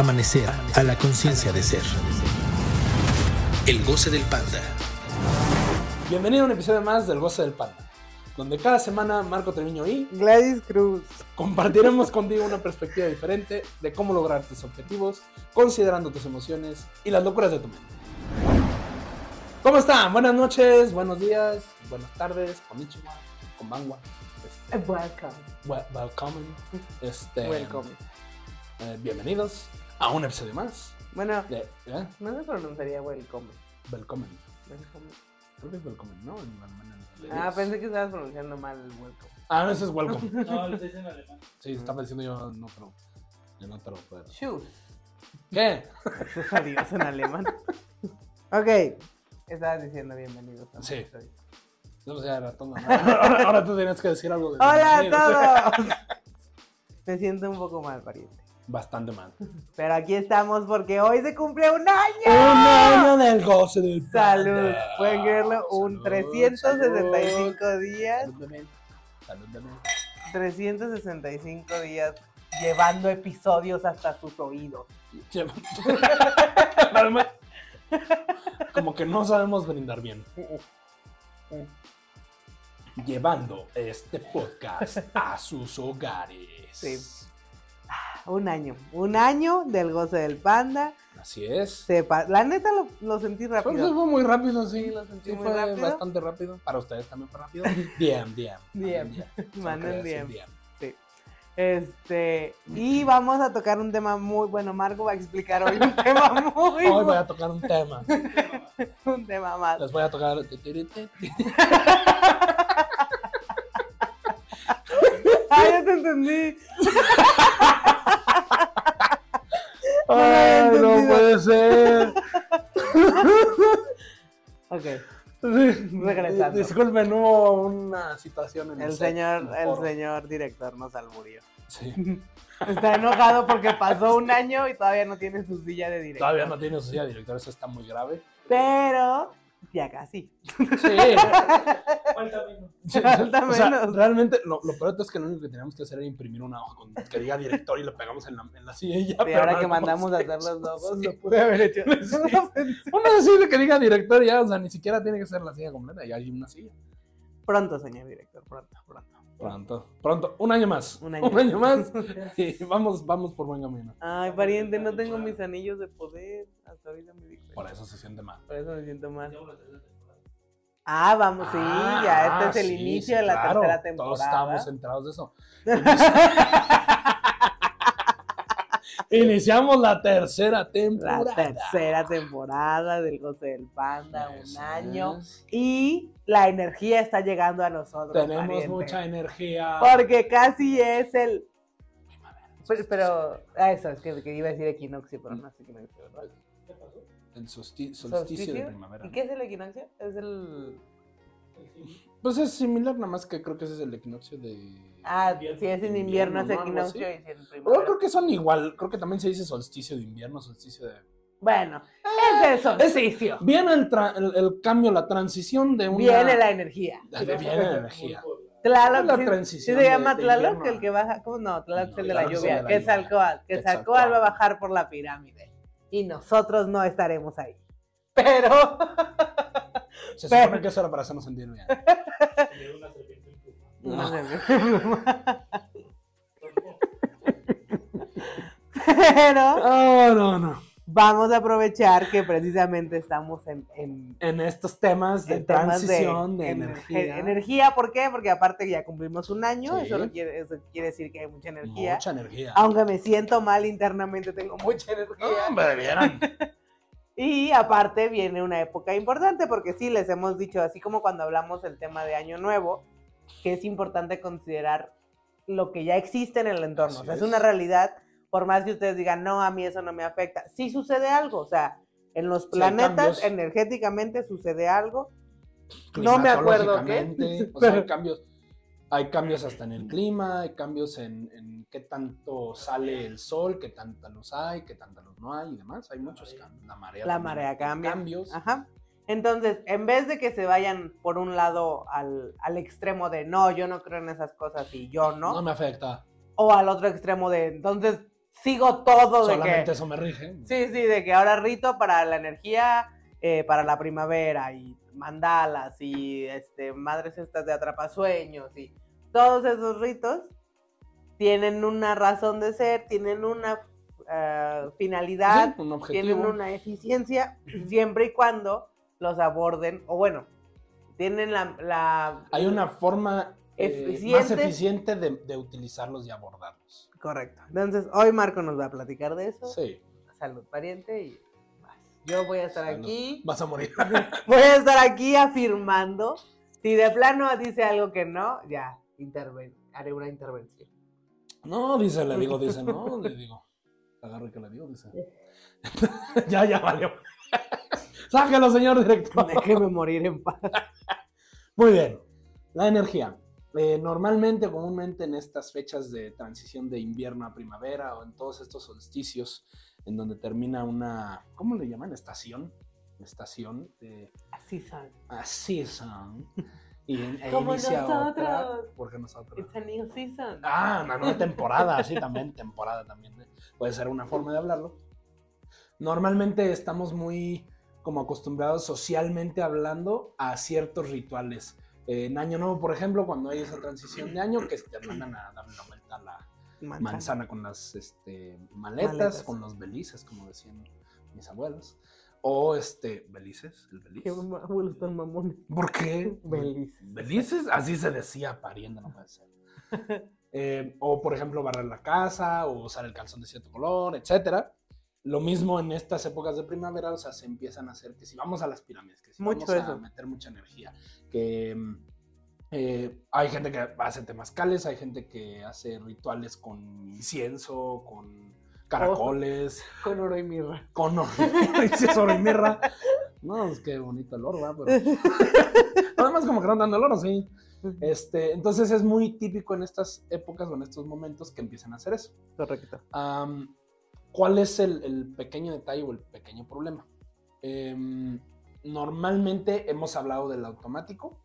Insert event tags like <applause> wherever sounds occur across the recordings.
Amanecer a la conciencia de ser. El goce del panda. Bienvenido a un episodio más del Goce del Panda, donde cada semana Marco Treviño y Gladys Cruz. compartiremos contigo una perspectiva diferente de cómo lograr tus objetivos, considerando tus emociones y las locuras de tu mente. ¿Cómo están? Buenas noches, buenos días, buenas tardes, konnichiwa, konbanwa. este, Welcome. wel- welcome. Este, Welcome. eh, bienvenidos a un episodio más Bueno, de ¿eh? no se pronunciaría welcome. Welcome. Welcome. Creo que es welcome, ¿no? En alemán, en Ah, pensé que estabas pronunciando mal el welcome. Ah, no, ese es welcome. <laughs> No, lo dice en alemán. Sí, estaba diciendo yo, no, pero. Yo no te lo puedo. Shoes. ¿Qué? <laughs> Adiós en alemán. ok. Estabas diciendo bienvenidos a Sí. episodio. No sé, era todo. Ahora, ahora tú tienes que decir algo de. <laughs> Hola a todos. Me siento un poco mal, pariente. Bastante mal. <laughs> Pero aquí estamos porque hoy se cumple un año. Un año del goce del Salud. panda. Pueden creerlo, un Salud, 365 salud. días. Salud mí. Salud mí. 365 días llevando episodios hasta sus oídos. <laughs> Como que no sabemos brindar bien. Llevando este podcast a sus hogares. Sí. Un año. Un año del goce del panda. Así es. La neta lo, lo sentí rápido. fue muy rápido, sí. Lo sentí Sí, muy fue rápido. bastante rápido. Para ustedes también fue rápido. Solo quería DM. decir Sí. Este, y vamos a tocar un tema muy bueno. Marco va a explicar hoy un <laughs> tema muy Hoy voy a tocar un tema. <laughs> un tema más. Les voy a tocar. <laughs> Ah, ya te entendí. Ay, no puede ser. <laughs> Ok. Sí. Regresando. Disculpen, hubo una situación en El set, señor, en el foro. señor director nos alburió. Sí. <laughs> Está enojado porque pasó un año y todavía no tiene su silla de director. Todavía no tiene su silla de director, eso está muy grave. Pero ya casi. Sí. <laughs> Falta menos. Sí, Falta o sea, menos. realmente lo, lo peor es que lo único que teníamos que hacer era imprimir una hoja con, que diga director y lo pegamos en la, en la silla y ya. Pero ahora no que mandamos a hacer los logos, sí. lo pude haber hecho. Sí. <laughs> Una de que diga director ya, o sea, ni siquiera tiene que ser la silla completa, ya hay una silla. Pronto, señor director, pronto, pronto. Pronto, pronto, un año más. Un año <laughs> más. <laughs> Y vamos, vamos por buen camino. Ay, pariente, no tengo mis anillos de poder. Hasta ahorita me di cuenta. Por eso se siente mal. Por eso me siento mal. Ah, vamos, sí, Ah, ya este es el sí, inicio sí, de la claro, tercera temporada. Todos estábamos enterados de eso. <laughs> Iniciamos la tercera La temporada. tercera temporada del Goce del Panda, Eso un año. es. Y la energía está llegando a nosotros. Tenemos pariente. mucha energía. Porque casi es el. Pero, pero- ah, eso, es que, que iba a decir equinoccio, pero no es equinoccio, ¿verdad? ¿Qué pasó? El solsti- solsticio de primavera. ¿Y qué es el equinoccio? Es el. Pues es similar, nada más que creo que ese es el equinoccio de. Ah, si es en invierno, Invierno, es equinoccio y si en Pero primavera. creo que son igual. Creo que también se dice solsticio de invierno, solsticio de. Bueno, es el solsticio. Viene el, tra- el, el cambio, la transición de una. Viene la energía. de- Viene la energía. Tlaloc, La sí- transición sí se llama de Tlaloc, invierno el que baja. ¿Cómo no? Tlaloc es No, el de la es lluvia. de la Que lluvia. Quetzalcóatl. Quetzalcóatl Quetzalcóatl. va a bajar por la pirámide. Y nosotros no estaremos ahí. Pero. Se Pero- supone que eso era para hacernos sentir bien. Una serpiente en pluma. Pero Oh, no, no. vamos a aprovechar que precisamente estamos en, en- En estos temas de temas transición, de, en- energía. en- energía, ¿por qué? Porque aparte ya cumplimos un año, Sí. eso, no quiere, eso quiere decir que hay mucha energía. Mucha energía. Aunque me siento mal internamente, tengo mucha energía. No, hombre, vieran. <laughs> Y aparte viene una época importante, porque sí, les hemos dicho, así como cuando hablamos del tema de Año Nuevo, que es importante considerar lo que ya existe en el entorno. Así o sea, es es. una realidad, por más que ustedes digan, no, a mí eso no me afecta. Sí sucede algo, o sea, en los planetas energéticamente sucede algo. No me acuerdo qué. O sea, hay <laughs> cambios. Hay cambios hasta en el clima, hay cambios en, en qué tanto sale el sol, qué tanta luz hay, qué tanta luz no hay y demás. Hay muchos cambios. La marea. La marea cambia. Cambios. Ajá. Entonces, en vez de que se vayan por un lado al, al extremo de no, yo no creo en esas cosas y yo no, No me afecta. o al otro extremo de entonces sigo todo de Solamente que... eso me rige. Sí, sí, de que ahora rito para la energía, eh, para la primavera y mandalas y este, madres estas de atrapasueños y todos esos ritos tienen una razón de ser, tienen una eh, finalidad, Sí, un objetivo. tienen una eficiencia, siempre y cuando los aborden, o bueno, tienen la... la- Hay una forma eh, más Eficiente. eficiente de, de utilizarlos y abordarlos. Correcto. Entonces, hoy Marco nos va a platicar de eso. Sí. Salud, pariente, y vas. yo voy a estar Salud. aquí. Vas a morir. <laughs> Voy a estar aquí afirmando. Si de plano dice algo que no, ya, interven haré una intervención. No, dice, le digo, dice, no, le digo. Agarre que le digo, dice. <laughs> ya, ya valió. <laughs> Sáquelo, señor director. <laughs> Déjeme morir en paz. Muy bien. La energía. Eh, normalmente, comúnmente en estas fechas de transición de invierno a primavera o en todos estos solsticios en donde termina una, ¿cómo le llaman? Estación. Estación de Así son. a season. Y en- e Como inicia otra. nosotros. Porque nosotros. It's a new season. Ah, una nueva temporada, así también, temporada también. ¿eh? Puede ser una forma de hablarlo. Normalmente estamos muy como acostumbrados socialmente hablando a ciertos rituales. Eh, en Año Nuevo, por ejemplo, cuando hay esa transición de año, que te mandan a darle la vuelta a la Manzana. manzana con las este, maletas, Maletas. con los belices, como decían mis abuelos. O este, belices, el beliz. Qué abuelos tan mamones. ¿Por qué? <laughs> Belices. Belices, así se decía pariendo, no puede ser. <laughs> Eh, o por ejemplo, barrer la casa, o usar el calzón de cierto color, etcétera. Lo mismo en estas épocas de primavera, o sea, se empiezan a hacer que si vamos a las pirámides, que si Mucho vamos a meter mucha energía, que mm, eh, hay gente que hace temazcales, hay gente que hace rituales con incienso, con caracoles, Con oro y mirra. con oro y mirra. <laughs> No, es que bonito el oro, ¿verdad? Pero... <laughs> Además, como que no dando el oro, sí. Este, entonces es muy típico en estas épocas o en estos momentos que empiezan a hacer eso. Correcto. Am, ¿Cuál es el, el pequeño detalle o el pequeño problema? Em, normalmente hemos hablado del automático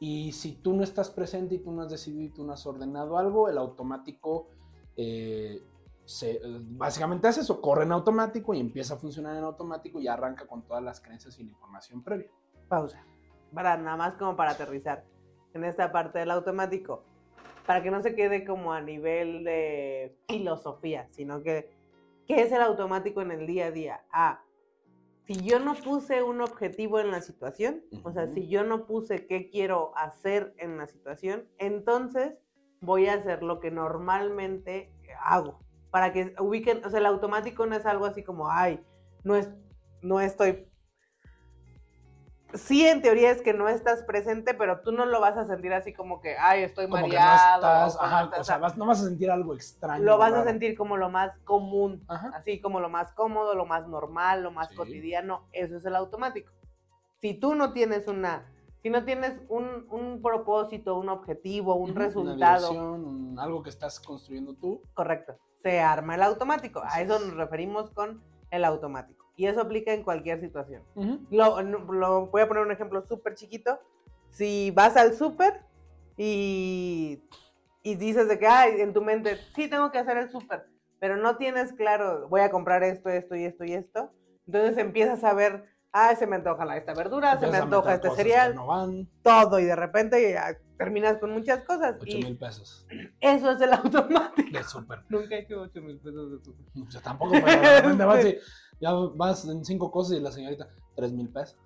y si tú no estás presente y tú no has decidido y tú no has ordenado algo, el automático eh, se, básicamente hace eso, corre en automático y empieza a funcionar en automático y arranca con todas las creencias y la información previa. Pausa. Para nada más como para aterrizar en esta parte del automático. Para que no se quede como a nivel de filosofía, sino que, ¿qué es el automático en el día a día? Ah, si yo no puse un objetivo en la situación, o sea, si yo no puse qué quiero hacer en la situación, entonces voy a hacer lo que normalmente hago. Para que ubiquen, o sea, el automático no es algo así como, ay, no, es, no estoy sí, en teoría es que no estás presente, pero tú no lo vas a sentir así como que, ay, estoy Como que no mareado. estás, o ajá, estás- o sea, vas- no vas a sentir algo extraño. lo vas a raro. sentir como lo más común, Ajá. así como lo más cómodo, lo más normal, lo más Sí. cotidiano. Eso es el automático. Si tú no tienes una, si no tienes un, un propósito, un objetivo, un Ujú, una resultado, dirección, algo que estás construyendo tú. correcto, se arma el automático. A eso es. nos referimos con el automático. Y eso aplica en cualquier situación. Lo, lo- voy a poner un ejemplo súper chiquito. Si vas al súper y, y dices de que, ay, en tu mente, sí tengo que hacer el súper, pero no tienes claro, voy a comprar esto, esto y esto y esto, entonces empiezas a ver, ah, se me antoja la, esta verdura, se me antoja este cereal, Que no van, todo, y de repente ya terminas con muchas cosas. 8 y mil pesos eso es el automático. de súper. <laughs> Nunca he hecho 8 mil pesos de súper. Yo tampoco, pero de repente vas y <laughs> ya vas en cinco cosas y la señorita, 3 mil pesos,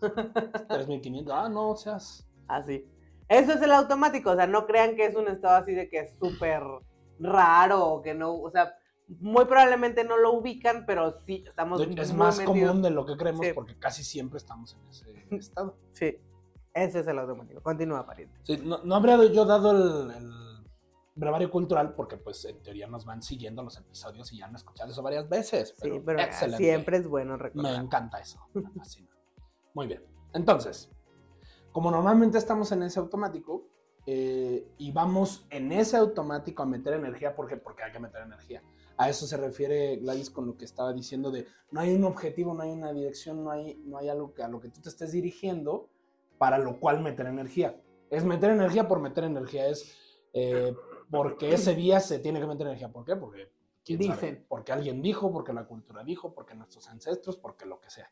3 mil 500. Ah, no seas. Así. Eso es el automático, o sea, no crean que es un estado así de que es súper raro o que no, o sea, muy probablemente no lo ubican, pero sí estamos Es más metidos. común de lo que creemos Sí. porque casi siempre estamos en ese <laughs> estado. Sí, ese es el automático. Continúa, pariente. Sí, no, no habría yo dado el, el brevario cultural porque pues en teoría nos van siguiendo los episodios y ya han escuchado eso varias veces. Pero Sí, pero excelente. siempre es bueno Me recordar. encanta eso, me fascina. Muy bien. Entonces, como normalmente estamos en ese automático eh, y vamos en ese automático a meter energía, ¿por qué? Porque hay que meter energía. A eso se refiere Gladys con lo que estaba diciendo de no hay un objetivo, no hay una dirección, no hay, no hay algo que, a lo que tú te estés dirigiendo para lo cual meter energía. Es meter energía por meter energía, es eh, porque ese día se tiene que meter energía. ¿Por qué? Porque ¿Quién Dicen. sabe? Porque alguien dijo, porque la cultura dijo, porque nuestros ancestros, porque lo que sea.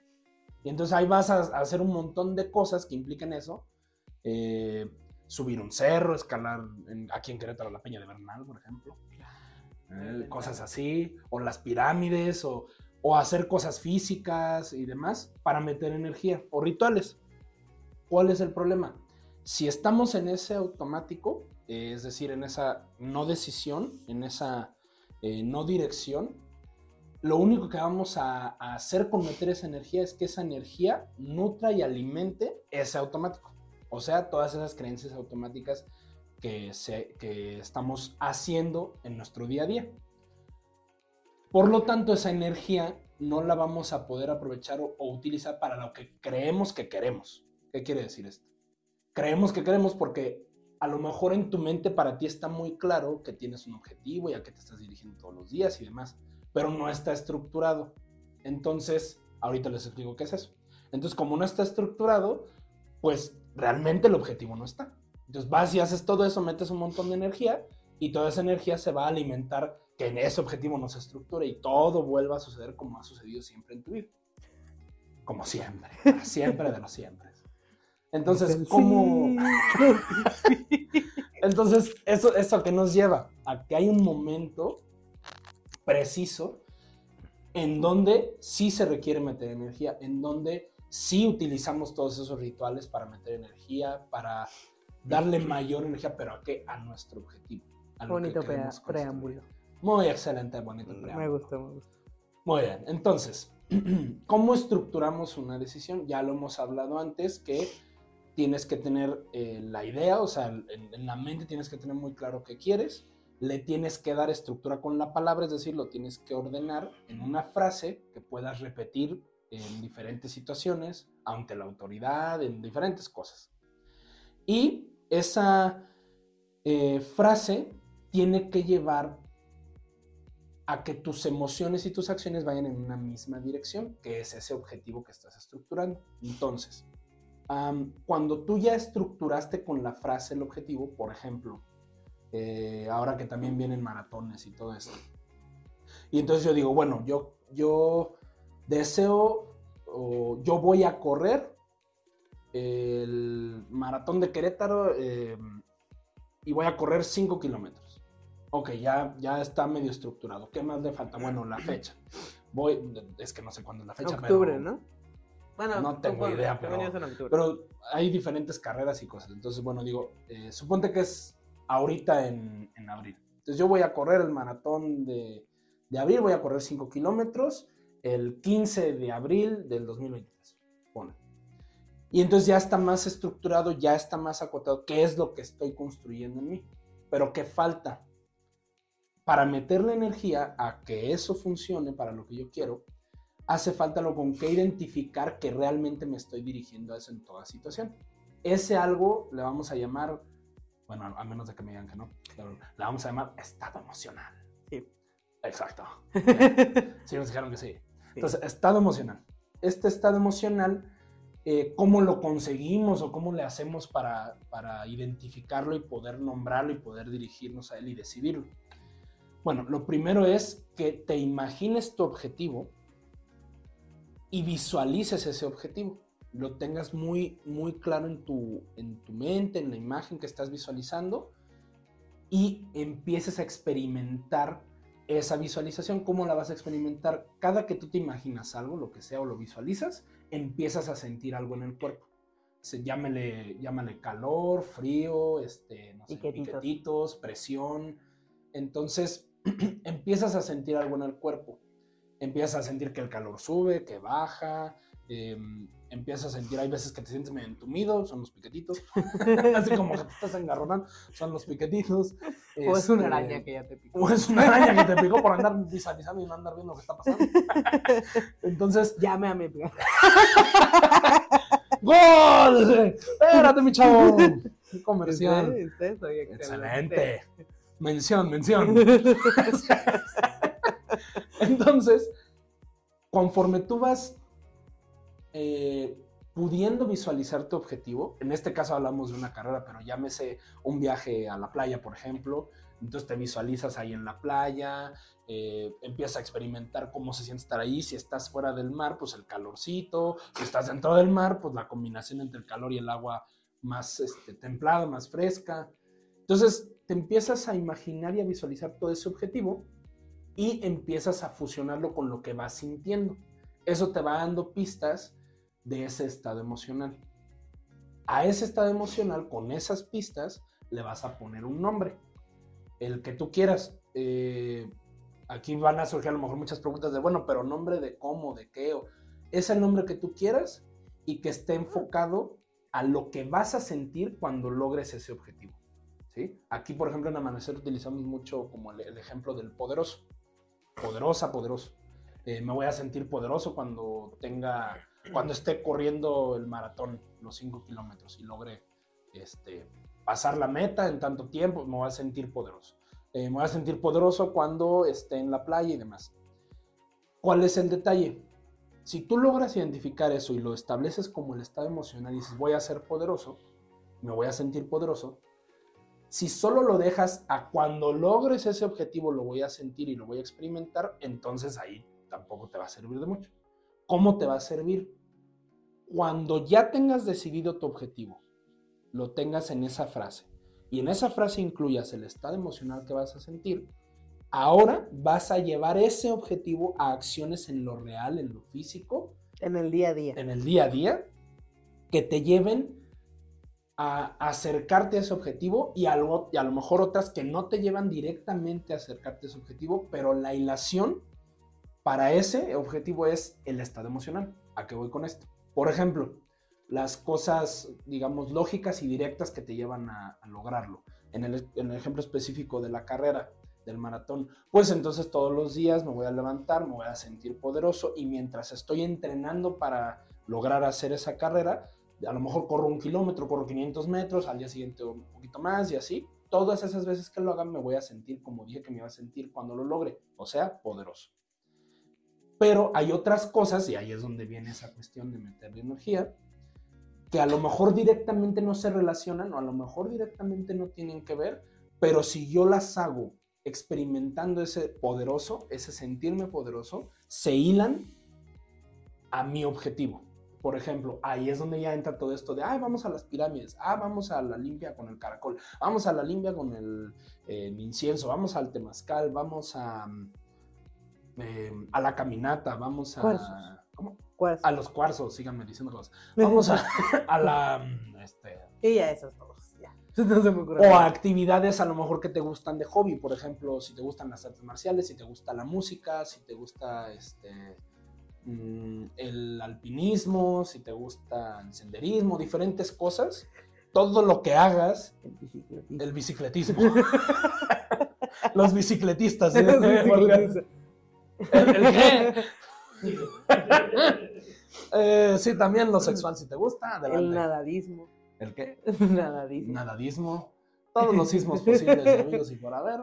Y entonces ahí vas a, a hacer un montón de cosas que impliquen eso. Eh, subir un cerro, escalar en- aquí en Querétaro la Peña de Bernal, por ejemplo. Eh, cosas así, o las pirámides, o, hacer cosas físicas y demás para meter energía, o rituales. ¿Cuál es el problema? Si estamos en ese automático, es decir, en esa no decisión, en esa eh, no dirección, lo único que vamos a hacer con meter esa energía es que esa energía nutra y alimente ese automático. O sea, todas esas creencias automáticas que, estamos haciendo en nuestro día a día. Por lo tanto, esa energía no la vamos a poder aprovechar o, o utilizar para lo que creemos que queremos. ¿Qué quiere decir esto? Creemos que queremos porque a lo mejor en tu mente para ti está muy claro que tienes un objetivo y a qué te estás dirigiendo todos los días y demás, pero no está estructurado. Entonces, ahorita les explico qué es eso. Entonces, como no está estructurado, pues realmente el objetivo no está. Entonces vas y haces todo eso, metes un montón de energía y toda esa energía se va a alimentar que en ese objetivo no se estructure y todo vuelva a suceder como ha sucedido siempre en tu vida. Como siempre, siempre de los siempre. Entonces, ¿cómo...? <laughs> Entonces, eso, eso a qué nos lleva? A que hay un momento preciso en donde sí se requiere meter energía, en donde sí utilizamos todos esos rituales para meter energía, para darle mayor energía, pero ¿a qué? A nuestro objetivo. a que Bonito construir. preámbulo. Muy excelente, bonito Me preámbulo. gusta, me gusta. Muy bien, entonces, <clears throat> ¿cómo estructuramos una decisión? Ya lo hemos hablado antes, que tienes que tener eh, la idea, o sea, en, en la mente tienes que tener muy claro qué quieres, le tienes que dar estructura con la palabra, es decir, lo tienes que ordenar en una frase que puedas repetir en diferentes situaciones, ante la autoridad, en diferentes cosas. Y esa eh, frase tiene que llevar a que tus emociones y tus acciones vayan en una misma dirección, que es ese objetivo que estás estructurando. Entonces, cuando tú ya estructuraste con la frase el objetivo, por ejemplo, eh, ahora que también vienen maratones y todo esto, y entonces yo digo, bueno, yo, yo deseo, o yo voy a correr el maratón de Querétaro eh, y voy a correr 5 kilómetros. Ok, ya, ya está medio estructurado. ¿Qué más le falta? Bueno, la fecha. Voy, es que no sé cuándo es la fecha. Octubre, pero, ¿no? Bueno, No tengo idea, pero-. Pero hay diferentes carreras y cosas. Entonces, bueno, digo, eh, suponte que es ahorita en, en abril. Entonces yo voy a correr el maratón de, de abril, voy a correr 5 kilómetros el 15 de abril del 2023. Y entonces ya está más estructurado, ya está más acotado qué es lo que estoy construyendo en mí. Pero qué falta. Para meterle energía a que eso funcione para lo que yo quiero, hace falta lo con que identificar que realmente me estoy dirigiendo a eso en toda situación. Ese algo le vamos a llamar, bueno, a menos de que me digan que no, pero le vamos a llamar estado emocional. Sí. Exacto. <laughs> Sí, nos dijeron que sí. Entonces, estado emocional. Este estado emocional, eh, ¿cómo lo conseguimos o cómo le hacemos para, para identificarlo y poder nombrarlo y poder dirigirnos a él y decidirlo? Bueno, lo primero es que te imagines tu objetivo y visualices ese objetivo. Lo tengas muy, muy claro en tu, en tu mente, en la imagen que estás visualizando y empieces a experimentar esa visualización. ¿Cómo la vas a experimentar? Cada que tú te imaginas algo, lo que sea, o lo visualizas, empiezas a sentir algo en el cuerpo. Se, llámale, llámale calor, frío, este, no sé, Piquetitos. piquetitos, presión. Entonces <clears throat> empiezas a sentir algo en el cuerpo. Empiezas a sentir que el calor sube, que baja. Eh, empiezas a sentir, hay veces que te sientes medio entumido, son los piquetitos. <laughs> Así como que te estás engarronando, son los piquetitos. O es una Este, araña que ya te picó. o es una araña que te picó por andar visualizando y no andar viendo lo que está pasando. <laughs> Entonces, Llame a mi <laughs> ¡Gol! Espérate, mi chavo. Qué Comercial. Usted- usted soy Excelente. Mención, mención. Entonces, conforme tú vas eh, pudiendo visualizar tu objetivo, en este caso hablamos de una carrera, pero llámese un viaje a la playa, por ejemplo, entonces te visualizas ahí en la playa, eh, empiezas a experimentar cómo se siente estar ahí, si estás fuera del mar, pues el calorcito, si estás dentro del mar, pues la combinación entre el calor y el agua más este, templada, más fresca. Entonces te empiezas a imaginar y a visualizar todo ese objetivo y empiezas a fusionarlo con lo que vas sintiendo. Eso te va dando pistas de ese estado emocional. A ese estado emocional, con esas pistas, le vas a poner un nombre. El que tú quieras. Eh, aquí van a surgir a lo mejor muchas preguntas de, bueno, pero nombre de cómo, de qué. O, es el nombre que tú quieras y que esté enfocado a lo que vas a sentir cuando logres ese objetivo. ¿sí? Aquí, por ejemplo, en Amanecer utilizamos mucho como el, ejemplo del poderoso. Poderosa, poderoso. Eh, me voy a sentir poderoso cuando tenga, cuando esté corriendo el maratón, los 5 kilómetros y logre este, pasar la meta en tanto tiempo, me voy a sentir poderoso. Eh, me voy a sentir poderoso cuando esté en la playa y demás. ¿Cuál es el detalle? Si tú logras identificar eso y lo estableces como el estado emocional y dices, voy a ser poderoso, me voy a sentir poderoso, si solo lo dejas a cuando logres ese objetivo, lo voy a sentir y lo voy a experimentar, entonces ahí tampoco te va a servir de mucho. ¿Cómo te va a servir? Cuando ya tengas decidido tu objetivo, lo tengas en esa frase y en esa frase incluyas el estado emocional que vas a sentir, ahora vas a llevar ese objetivo a acciones en lo real, en lo físico, En el día a día. en el día a día, que te lleven a acercarte a ese objetivo y a, lo, y a lo mejor otras que no te llevan directamente a acercarte a ese objetivo, pero la hilación para ese objetivo es el estado emocional. ¿A qué voy con esto? Por ejemplo, las cosas, digamos, lógicas y directas que te llevan a, lograrlo. En el, en el ejemplo específico de la carrera, del maratón, pues entonces todos los días me voy a levantar, me voy a sentir poderoso y mientras estoy entrenando para lograr hacer esa carrera, a lo mejor corro un kilómetro, corro 500 metros, al día siguiente un poquito más y así. Todas esas veces que lo hagan me voy a sentir como dije que me iba a sentir cuando lo logre, o sea, poderoso. Pero hay otras cosas, y ahí es donde viene esa cuestión de meterle energía, que a lo mejor directamente no se relacionan o a lo mejor directamente no tienen que ver, pero si yo las hago experimentando ese poderoso, ese sentirme poderoso, se hilan a mi objetivo. Por ejemplo, ahí es donde ya entra todo esto de, ay, vamos a las pirámides, ah, vamos a la limpia con el caracol, vamos a la limpia con el, eh, el incienso, vamos al temazcal, vamos a, eh, a la caminata, vamos a... Cuarzos. ¿cómo? ¿Cuál? A los cuarzos, síganme diciendo cosas. <laughs> Vamos a, <laughs> a la... Este, Y ya esos todos, ya. <laughs> No se me ocurre o a actividades a lo mejor que te gustan de hobby, por ejemplo, si te gustan las artes marciales, si te gusta la música, si te gusta este mm, el alpinismo, si te gusta el senderismo, diferentes cosas, todo lo que hagas, El bicicletismo. Los bicicletistas. ¿sí? Los bicicletistas. ¿El, el qué? Eh, sí, también lo sexual, si te gusta, El nadadismo. ¿El qué? Nadadismo. Nadadismo. Todos los sismos posibles, amigos y por haber.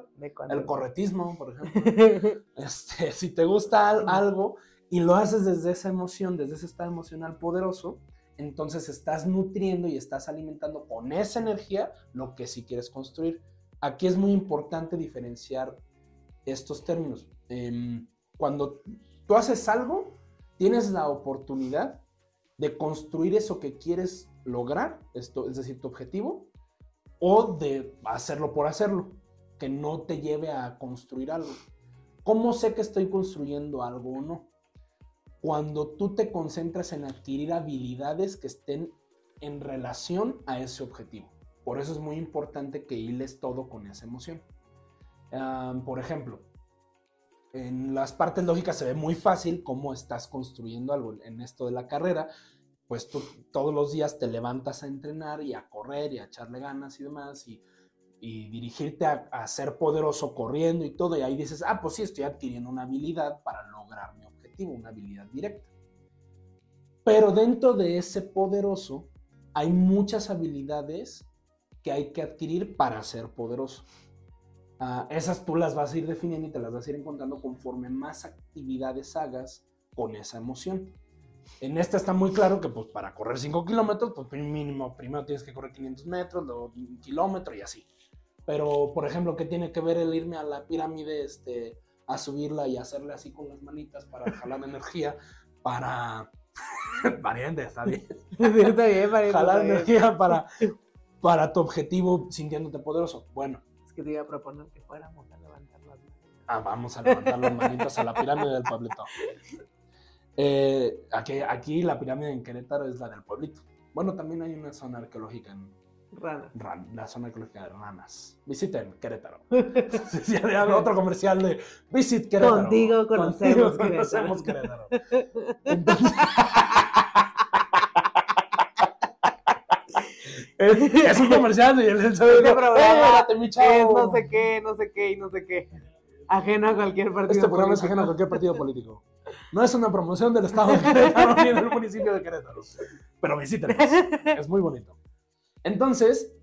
El corretismo, por ejemplo. <laughs> Este, si te gusta al- algo y lo haces desde esa emoción, desde ese estado emocional poderoso, entonces estás nutriendo y estás alimentando con esa energía lo que sí quieres construir. Aquí es muy importante diferenciar estos términos. Em, cuando tú haces algo, tienes la oportunidad de construir eso que quieres lograr, esto, es decir, tu objetivo, o de hacerlo por hacerlo, que no te lleve a construir algo. ¿Cómo sé que estoy construyendo algo o no? Cuando tú te concentras en adquirir habilidades que estén en relación a ese objetivo. Por eso es muy importante que hiles todo con esa emoción. Ah, por ejemplo, en las partes lógicas se ve muy fácil cómo estás construyendo algo. En esto de la carrera, pues tú todos los días te levantas a entrenar y a correr y a echarle ganas y demás y, y dirigirte a, a ser poderoso corriendo y todo. Y ahí dices, ah, pues sí, estoy adquiriendo una habilidad para lograr mi objetivo, una habilidad directa. Pero dentro de ese poderoso hay muchas habilidades que hay que adquirir para ser poderoso. Ah, esas tú las vas a ir definiendo y te las vas a ir encontrando conforme más actividades hagas con esa emoción. En esta está muy claro que pues para correr 5 kilómetros, pues mínimo, primero tienes que correr 500 metros, luego un kilómetro y así. Pero, por ejemplo, ¿qué tiene que ver el irme a la pirámide este, a subirla y hacerle así con las manitas para jalar energía? Para... <laughs> Pariente, está bien. <laughs> Sí, está bien, pariente, Jalar está bien. energía para, para tu objetivo sintiéndote poderoso. Bueno, que te iba a proponer que fuéramos a levantar las manos. Ah, vamos a levantar las manitas a la pirámide del pueblito. Eh, aquí, aquí la pirámide en Querétaro es la del pueblito. Bueno, también hay una zona arqueológica en Rana. Ran- la zona arqueológica de Ranas. Visiten Querétaro. <laughs> Otro comercial de Visit Querétaro. Contigo conocemos Contigo conocemos Querétaro. Querétaro. Entonces- <laughs> es, es un <laughs> comercial y él se ve Este programa "Eh, mi chavo". Es no sé qué, no sé qué y no sé qué. Ajeno a cualquier partido. Este programa es ajeno a cualquier partido político. No es una promoción del estado de Querétaro ni del municipio de Querétaro. Pero visítenos. Es muy bonito. Entonces,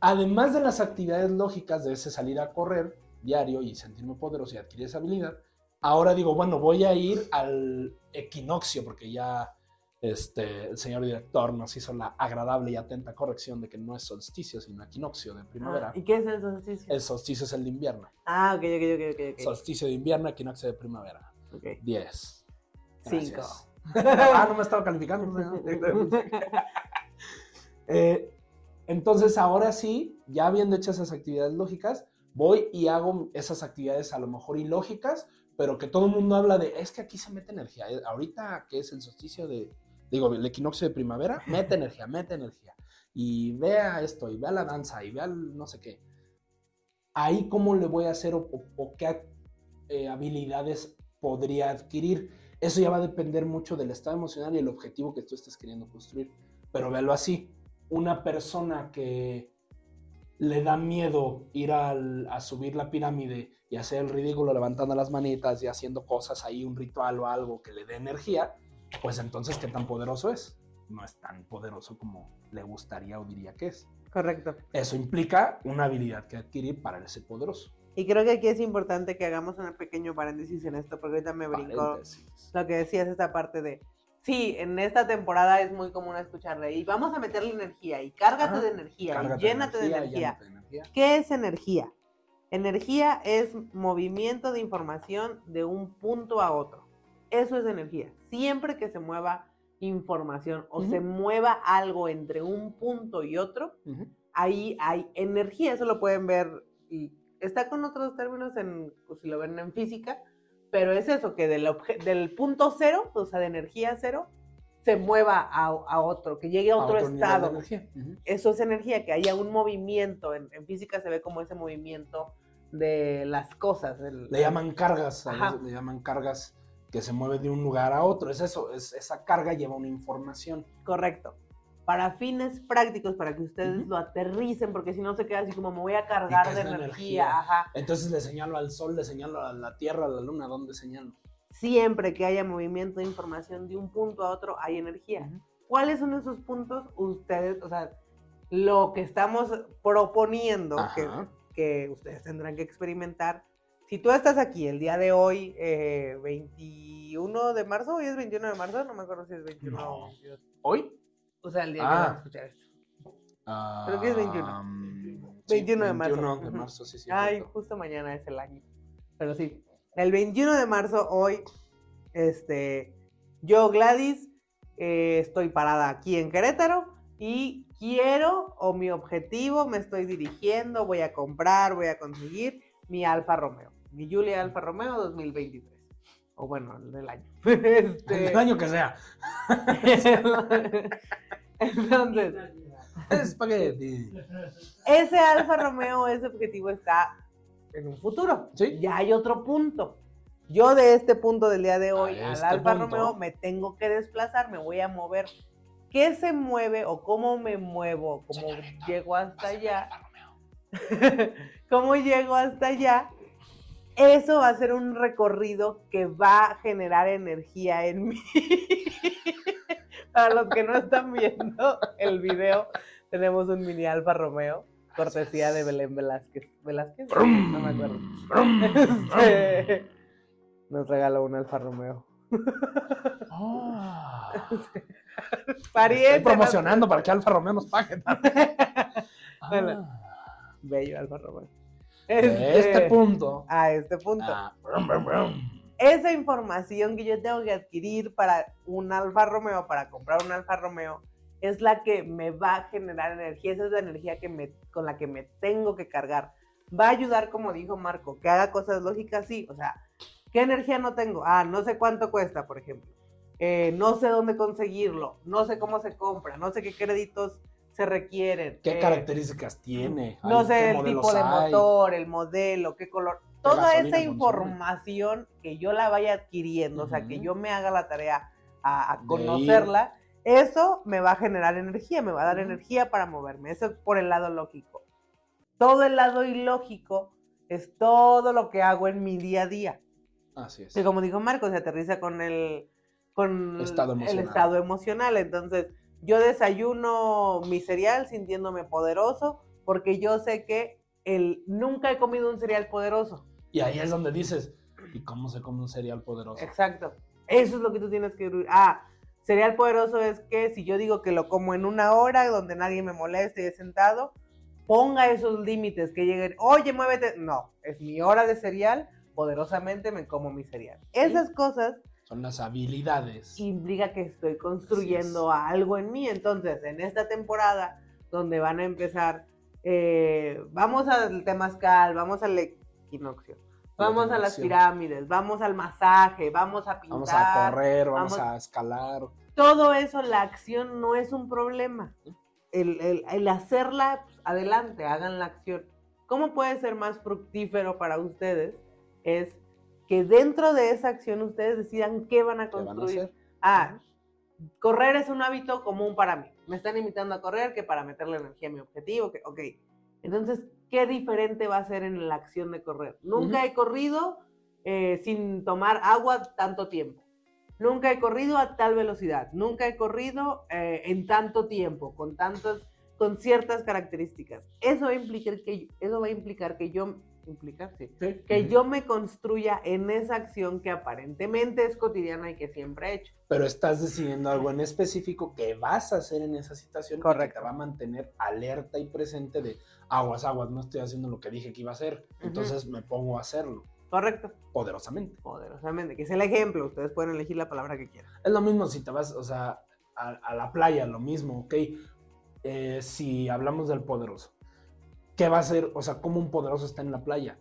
además de las actividades lógicas de ese salir a correr diario y sentirme poderoso y adquirir esa habilidad, ahora digo, bueno, voy a ir al equinoccio porque ya este, el señor director nos hizo la agradable y atenta corrección de que no es solsticio, sino equinoccio de primavera. Ah, ¿Y qué es el solsticio? El solsticio es el de invierno. Ah, ok, ok, ok, ok. ok. Solsticio de invierno, equinoccio de primavera. Ok. 10. Cinco. Gracias. <laughs> ah, no me estaba calificando. ¿no? <laughs> Eh, entonces, ahora sí, ya habiendo hecho esas actividades lógicas, voy y hago esas actividades a lo mejor ilógicas, pero que todo el mundo habla de, es que aquí se mete energía. Ahorita que es el solsticio de, digo, el equinoccio de primavera, mete energía, mete energía. Y vea esto, y vea la danza, y vea el no sé qué. Ahí cómo le voy a hacer o, qué eh, habilidades podría adquirir. Eso ya va a depender mucho del estado emocional y el objetivo que tú estés queriendo construir. Pero véalo así, una persona que le da miedo ir al- a subir la pirámide y hacer el ridículo levantando las manitas y haciendo cosas ahí, un ritual o algo que le dé energía, pues entonces, ¿qué tan poderoso es? No es tan poderoso como le gustaría o diría que es. Correcto. Eso implica una habilidad que adquirir para ser poderoso. Y creo que aquí es importante que hagamos un pequeño paréntesis en esto, porque ahorita me brincó lo que decías, esta parte de, sí, en esta temporada es muy común escucharle, y vamos a meterle energía, y cárgate Ajá. de energía, Cárgate y llénate de energía. llénate de energía. ¿Qué es energía? Energía es movimiento de información de un punto a otro. Eso es energía. Siempre que se mueva información o se mueva algo entre un punto y otro, ahí hay energía. Eso lo pueden ver y está con otros términos en, pues, si lo ven en física, pero es eso, que del, del punto cero, o sea, de energía cero, se mueva a, a otro, que llegue a otro, estado eso es energía, que haya un movimiento. En, en física se ve como ese movimiento de las cosas. el- Le llaman cargas, le llaman cargas que se mueven de un lugar a otro. Es eso, es, esa carga lleva una información. Correcto. Para fines prácticos, para que ustedes Ujú. lo aterricen, porque si no se queda así como me voy a cargar de energía. energía? Ajá. Entonces le señalo al sol, le señalo a la tierra, a la luna, ¿dónde señalo? Siempre que haya movimiento de información de un punto a otro, hay energía. Ujú. ¿Cuáles son esos puntos? Ustedes, o sea, lo que estamos proponiendo, que, que ustedes tendrán que experimentar. Si tú estás aquí el día de hoy, eh, 21 de marzo, hoy es 21 de marzo, no me acuerdo si es 21 o No. 22. ¿Hoy? O sea, el día que Ah. van a escuchar esto. Creo que es 21. Ah, sí, 21 de marzo. 21 de marzo, sí, sí. Ay, cierto. justo mañana es el año. Pero sí, el 21 de marzo, hoy, este, yo, Gladys, eh, estoy parada aquí en Querétaro y quiero, o mi objetivo, me estoy dirigiendo, voy a comprar, voy a conseguir mi Alfa Romeo, mi Julia Alfa Romeo 2023. O bueno, el del año. <laughs> Este, El año que sea. <laughs> Entonces, Espagueti. ese Alfa Romeo, ese objetivo está en un futuro. Sí. Ya hay otro punto. Yo de este punto del día de hoy al este Alfa punto. Romeo me tengo que desplazar, me voy a mover. ¿Qué se mueve o cómo me muevo? ¿Cómo Señorita, llego hasta allá? <laughs> ¿Cómo llego hasta allá? Eso va a ser un recorrido que va a generar energía en mí. <laughs> Para los que no están viendo el video, tenemos un mini Alfa Romeo, cortesía de Belén Velázquez. ¿Velázquez? No me acuerdo. Este, <laughs> nos regaló un Alfa Romeo. Ah. Pariente. Estoy ¿no? promocionando para que Alfa Romeo nos pague. <laughs> Bueno. Ah. Bello, Alfa Romeo. De este punto. A este punto. ah, brum, brum, brum. Esa información que yo tengo que adquirir para un Alfa Romeo, para comprar un Alfa Romeo, es la que me va a generar energía. Esa es la energía que me, con la que me tengo que cargar. Va a ayudar, como dijo Marco, que haga cosas lógicas, sí. O sea, ¿qué energía no tengo? Ah, no sé cuánto cuesta, por ejemplo. Eh, no sé dónde conseguirlo. No sé cómo se compra. No sé qué créditos se requieren. ¿Qué eh, características tiene? no Ay, sé el tipo de hay. motor, el modelo, qué color. Toda esa consume. información que yo la vaya adquiriendo, o sea, que yo me haga la tarea a, conocerla, eso me va a generar energía, me va a dar energía para moverme. Eso es por el lado lógico. Todo el lado ilógico es todo lo que hago en mi día a día. Así es. Que como dijo Marco, se aterriza con el, con Estado el estado emocional. Entonces, yo desayuno mi cereal sintiéndome poderoso porque yo sé que el, nunca he comido un cereal poderoso. Y ahí es donde dices, ¿y cómo se come un cereal poderoso? Exacto. Eso es lo que tú tienes que... Ah, cereal poderoso es que si yo digo que lo como en una hora donde nadie me moleste y he sentado, ponga esos límites que lleguen, oye, muévete. No, es mi hora de cereal, poderosamente me como mi cereal. Esas cosas Son las habilidades. implica que estoy construyendo algo en mí. Entonces, en esta temporada, donde van a empezar, eh, vamos al temazcal, vamos al equinoccio, vamos a las pirámides, vamos al masaje, vamos a pintar. Vamos a correr, vamos, vamos- a escalar. Todo eso, la acción no es un problema. El, el- el hacerla, pues, adelante, hagan la acción. ¿Cómo puede ser más fructífero para ustedes? Es que dentro de esa acción ustedes decidan qué van a ¿Qué van a construir. Ah, correr es un hábito común para mí. Me están invitando a correr que para meterle energía a mi objetivo. Que, ok. Entonces, ¿qué diferente va a ser en la acción de correr? Nunca Ujú. he corrido eh, sin tomar agua tanto tiempo. Nunca he corrido a tal velocidad. Nunca he corrido eh, en tanto tiempo, con tantas, con ciertas características. Eso va a implicar que, eso va a implicar que yo, implicar, sí, que yo me construya en esa acción que aparentemente es cotidiana y que siempre he hecho. Pero estás decidiendo algo en específico que vas a hacer en esa situación Correcto. que te va a mantener alerta y presente de aguas, aguas, no estoy haciendo lo que dije que iba a hacer. Entonces me pongo a hacerlo Correcto. poderosamente. Poderosamente, que es el ejemplo. Ustedes pueden elegir la palabra que quieran. Es lo mismo si te vas, o sea, a, a la playa, lo mismo, ¿ok? Eh, si hablamos del poderoso, ¿qué va a hacer? O sea, ¿cómo un poderoso está en la playa?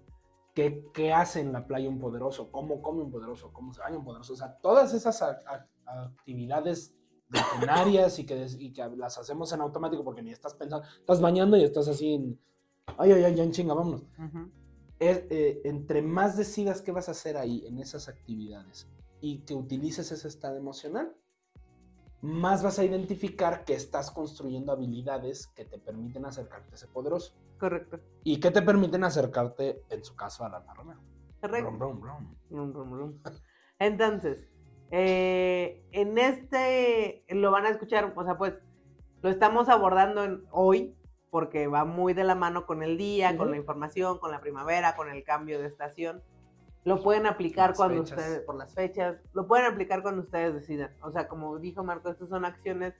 ¿Qué, qué hace en la playa un poderoso? ¿Cómo come un poderoso? ¿Cómo se baña un poderoso? O sea, todas esas a- a- actividades rutinarias y que, y que las hacemos en automático porque ni estás pensando, estás bañando y estás así en, ay, ay, ay, ya en chinga, vámonos. es, eh, entre más decidas qué vas a hacer ahí en esas actividades y que utilices ese estado emocional, más vas a identificar que estás construyendo habilidades que te permiten acercarte a ese poderoso Correcto. y que te permiten acercarte, en su caso, a la Romeo. Correcto. Brum, brum, brum. Entonces, eh, en este lo van a escuchar, o sea, pues lo estamos abordando en- hoy porque va muy de la mano con el día, con la información, con la primavera, con el cambio de estación. Lo pueden aplicar Las cuando fechas. ustedes, por las fechas, lo pueden aplicar cuando ustedes decidan. O sea, como dijo Marco, estas son acciones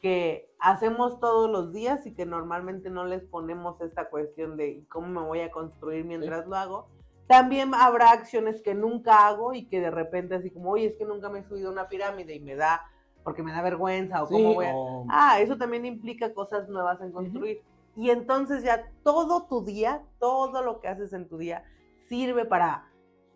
que hacemos todos los días y que normalmente no les ponemos esta cuestión de cómo me voy a construir mientras lo hago. También habrá acciones que nunca hago y que de repente así como, oye, es que nunca me he subido a una pirámide y me da, porque me da vergüenza o Sí, cómo voy a... o- Ah, eso también implica cosas nuevas en construir. Y entonces ya todo tu día, todo lo que haces en tu día, sirve para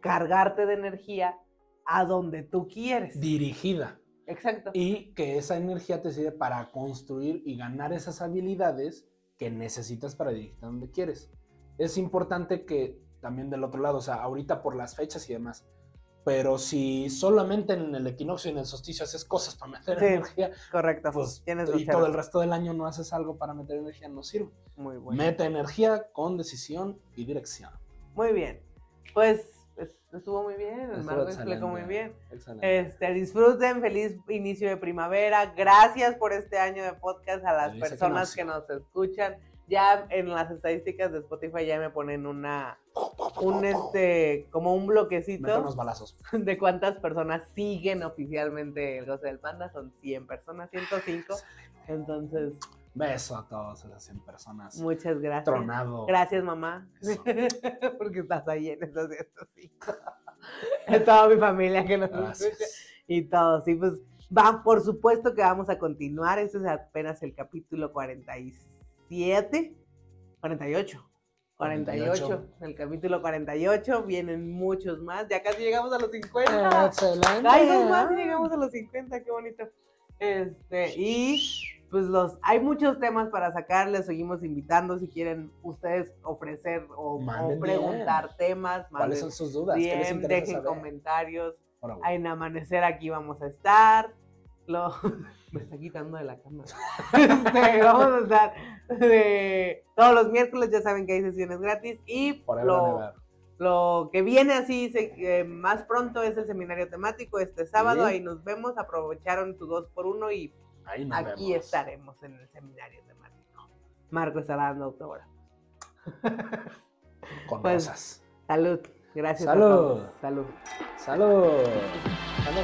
cargarte de energía a donde tú quieres. dirigida. Exacto. Y que esa energía te sirve para construir y ganar esas habilidades que necesitas para dirigirte a donde quieres. Es importante que también del otro lado, o sea, ahorita por las fechas y demás, pero si solamente en el equinoccio y en el solsticio haces cosas para meter Sí. energía, Correcto. pues Tienes y todo el resto del año no haces algo para meter energía, no sirve. Muy bueno. Mete energía con decisión y dirección. Muy bien. Pues es- estuvo muy bien. El Marco explicó muy excelente. bien. Excelente. Este, disfruten, feliz inicio de primavera. Gracias por este año de podcast a las personas que nos escuchan. ya en las estadísticas de Spotify ya me ponen una, un este, como un bloquecito unos balazos. <laughs> de cuántas personas siguen oficialmente el goce del panda. Son 100 personas, 105. Entonces, Beso a todas esas 100 personas. muchas gracias. Tronado. Gracias, mamá. <laughs> Porque estás ahí en esos 105. Es <laughs> toda mi familia que nos escucha. Gracias. Y todo, sí, pues va, por supuesto que vamos a continuar. Este es apenas el capítulo 47, 48. 48, 48. el capítulo 48, vienen muchos más, ya casi llegamos a los 50. Excelente. Ay, dos más y llegamos a los 50, qué bonito. Este, y pues los, hay muchos temas para sacarles, seguimos invitando si quieren ustedes ofrecer o, preguntar temas, ¿Cuáles son sus dudas? ¿Qué les bien, dejen saber? comentarios. Güey. En amanecer aquí vamos a estar. Lo... <laughs> Me está quitando de la cama. <laughs> Este, vamos a estar de- todos los miércoles, ya saben que hay sesiones gratis. Y Forever lo, lo que viene así se- eh, más pronto es el seminario temático este sábado. Sí. Ahí nos vemos. Aprovecharon su 2 por 1 y Ahí nos aquí vemos. estaremos en el seminario temático. Marco estará dando autógrafo. <laughs> Con Pues, rosas. Salud. Gracias a Salud. todos. Salud. Salud. Salud.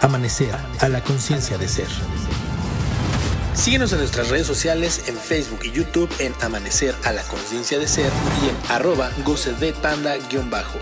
Amanecer a la conciencia de ser. Síguenos en nuestras redes sociales en Facebook y YouTube en Amanecer a la conciencia de ser y en arroba goce de panda guion bajo.